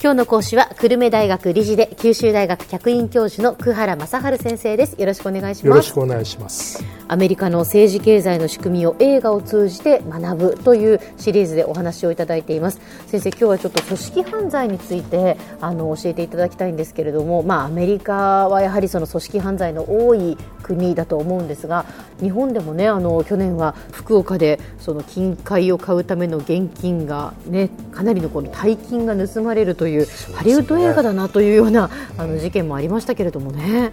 今日の講師は久留米大学理事で九州大学客員教授の久原正治先生です。よろしくお願いしよろしますくお願いします。アメリカの政治経済の仕組みを映画を通じて学ぶというシリーズでお話をいただいています。先生今日はちょっと組織犯罪についてあの教えていただきたいんですけれどもまあアメリカはやはりその組織犯罪の多い国だと思うんですが日本でもねあの去年は福岡でその金塊を買うための現金がねかなりのこの大金が盗まれるというハリウッド映画だなというようなあの事件もありましたけれどもね。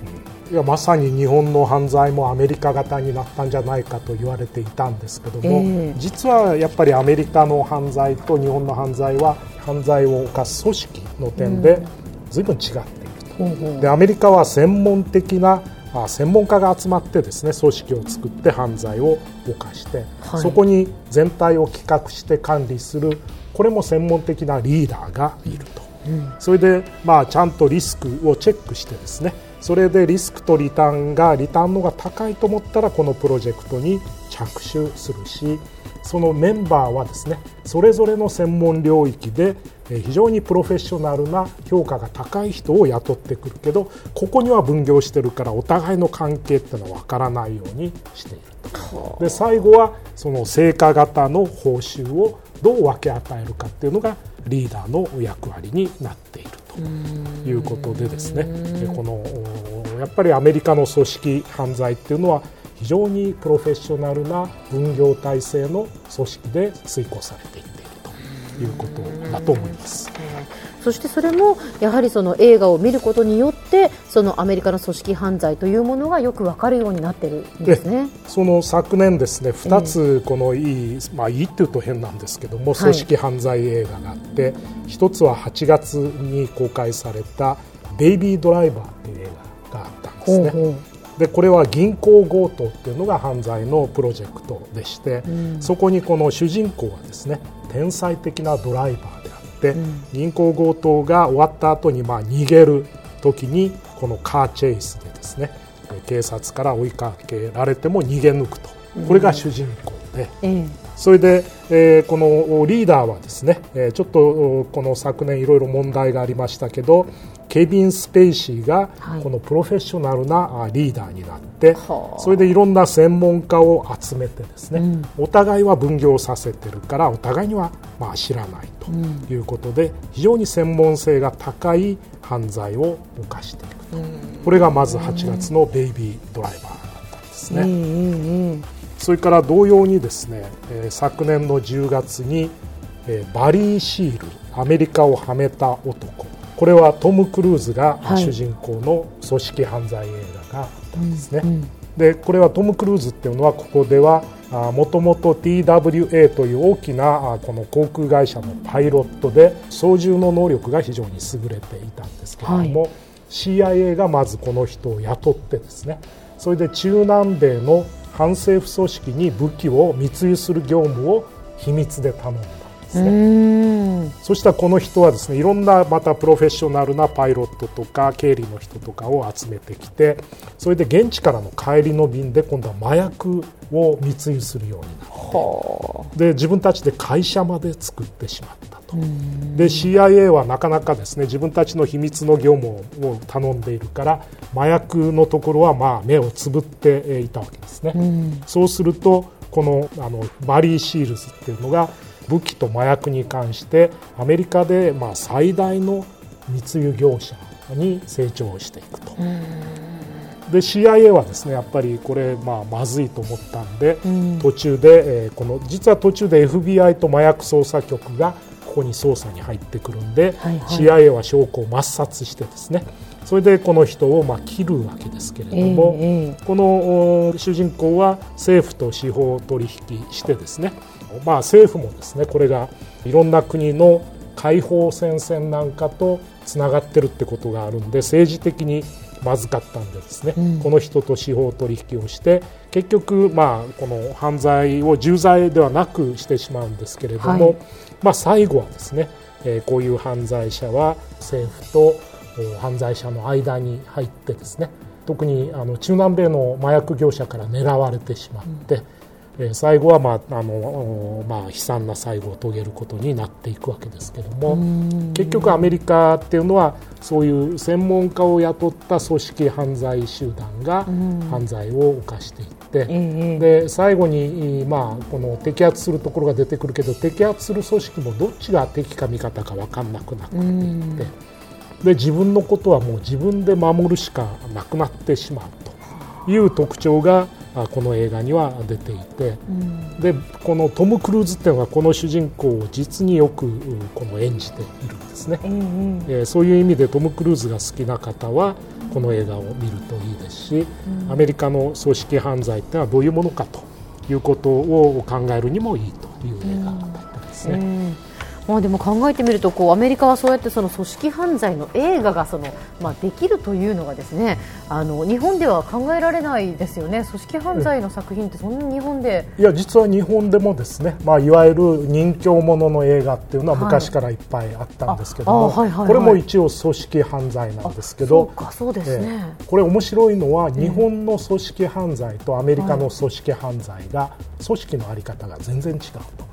いやまさに日本の犯罪もアメリカ型になったんじゃないかと言われていたんですけども、ええ実はやっぱりアメリカの犯罪と日本の犯罪は犯罪を犯す組織の点で随分違っていると。ほうほうでアメリカは専門的なあ専門家が集まってですね組織を作って犯罪を犯して、はい。そこに全体を企画して管理するこれも専門的なリーダーがいると、それで、まあ、ちゃんとリスクをチェックしてですねそれでリスクとリターンがリターンのが高いと思ったらこのプロジェクトに着手するしそのメンバーはですねそれぞれの専門領域でえー非常にプロフェッショナルな評価が高い人を雇ってくるけどここには分業してるからお互いの関係っていうのは分からないようにしていると。で最後はその成果型の報酬をどう分け与えるかっていうのがリーダーの役割になっているということでですね。でこのおやっぱりアメリカの組織犯罪っていうのは非常にプロフェッショナルな分業体制の組織で遂行されていっているということだと思います。そしてそれもやはりその映画を見ることによってそのアメリカの組織犯罪というものがよくわかるようになっているんですね。その昨年ですね2つこのいい、まあいいっていうと変なんですけどもい組織犯罪映画があって、一つは8月に公開された「ベイビードライバー」っていう映画があったんですね。ほうほうでこれは銀行強盗っていうのが犯罪のプロジェクトでして、そこにこの主人公はですね天才的なドライバーであって、銀行強盗が終わった後にまあ逃げる時にこのカーチェイスでですねえ警察から追いかけられても逃げ抜くと。これが主人公で。ええそれで、えーこのリーダーはですね、えーちょっとおこの昨年いろいろ問題がありましたけどケビン・スペイシーがはい。このプロフェッショナルなあリーダーになって、はあそれでいろんな専門家を集めてですね、お互いは分業させてるからお互いにはまあ知らないということで、非常に専門性が高い犯罪を犯していくと、これがまず8月のベイビードライバーだったんですね。それから同様にですね、えー昨年の10月に、えーバリー・シールアメリカをはめた男。これはトム・クルーズがはい。主人公の組織犯罪映画があったんですね、でこれはトム・クルーズっていうのはここではもともと TWA という大きなあこの航空会社のパイロットで操縦の能力が非常に優れていたんですけれども、CIA がまずこの人を雇ってですねそれで中南米の反政府組織に武器を密輸する業務を秘密で頼む。ですね。うん。そしたらこの人はですねいろんなまたプロフェッショナルなパイロットとか経理の人とかを集めてきてそれで現地からの帰りの便で今度は麻薬を密輸するようになってで自分たちで会社まで作ってしまったと。で CIA はなかなかですね自分たちの秘密の業務を頼んでいるから麻薬のところはまあ目をつぶってえーいたわけですね、そうするとこのあのマリー・シールズっていうのが武器と麻薬に関してアメリカでまあ最大の密輸業者に成長していくと。で CIA はですねやっぱりこれまあまずいと思ったんで、途中で、えーこの実は途中で FBI と麻薬捜査局がここに捜査に入ってくるんで、はいはい。CIA は証拠を抹殺してですねそれでこの人をまあ切るわけですけれども、えええこのお主人公は政府と司法取引してですね、まあ、政府もですねこれがいろんな国の解放戦線なんかとつながってるってことがあるんで政治的にまずかったんでですね、この人と司法取引をして結局、まあ、この犯罪を重罪ではなくしてしまうんですけれども、はい。まあ、最後はですね、えーこういう犯罪者は政府とえー犯罪者の間に入ってですね特にあの中南米の麻薬業者から狙われてしまって、え最後は、まああのまあ、悲惨な最後を遂げることになっていくわけですけども結局アメリカっていうのはそういう専門家を雇った組織犯罪集団が犯罪を犯していって、で最後に、まあ、この摘発するところが出てくるけど摘発する組織もどっちが敵か味方か分かんなくなっていって。で自分のことはもう自分で守るしかなくなってしまうという特徴がこの映画には出ていて、うん、でこのトム・クルーズっていうのはこの主人公を実によくこの演じているんですね、うんうん、えー、そういう意味でトム・クルーズが好きな方はこの映画を見るといいですし、うん、アメリカの組織犯罪っていうのはどういうものかということを考えるにもいいという映画だったですね。うんまあ、でも考えてみるとこうアメリカはそうやってその組織犯罪の映画がその、まあ、できるというのがですねあの日本では考えられないですよね。組織犯罪の作品ってそんな日本で。いや実は日本でもですね、まあ、いわゆる人情ものの映画っていうのは昔からいっぱいあったんですけども、はいこれも一応組織犯罪なんですけどそうですね、えー、これ面白いのは日本の組織犯罪とアメリカの組織犯罪が組織の在り方が全然違うと。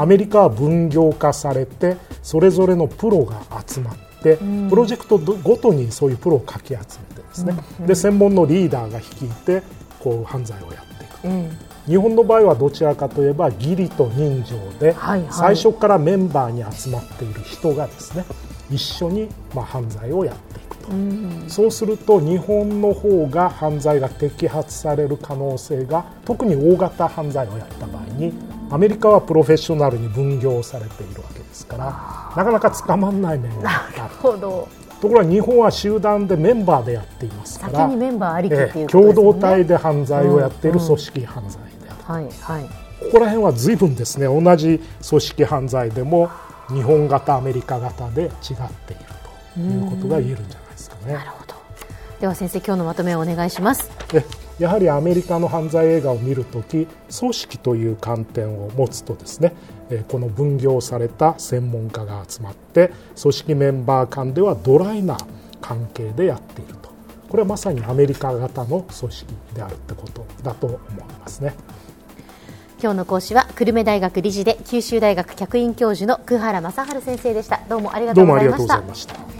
アメリカは分業化されてそれぞれのプロが集まって、プロジェクトごとにそういうプロをかき集めてですね、で専門のリーダーが率いてこう犯罪をやっていく、日本の場合はどちらかといえば義理と人情で、最初からメンバーに集まっている人がですね一緒にまあ犯罪をやっていくと、うん、そうすると日本の方が犯罪が摘発される可能性が特に大型犯罪をやった場合にアメリカはプロフェッショナルに分業されているわけですからなかなか捕まらない面があるところが日本は集団でメンバーでやっていますから先にメンバーありきっていう、ね、共同体で犯罪をやっている組織犯罪である、うんうん、はいはい、ここら辺は随分ですね同じ組織犯罪でも日本型アメリカ型で違っているということが言えるんじゃないですかね。では先生今日のまとめをお願いします。やはりアメリカの犯罪映画を見るとき組織という観点を持つとですねこの分業された専門家が集まって組織メンバー間ではドライな関係でやっているとこれはまさにアメリカ型の組織であるってことだと思いますね。今日の講師は久留米大学理事で九州大学客員教授の久原正治先生でしたどうもありがとうございました。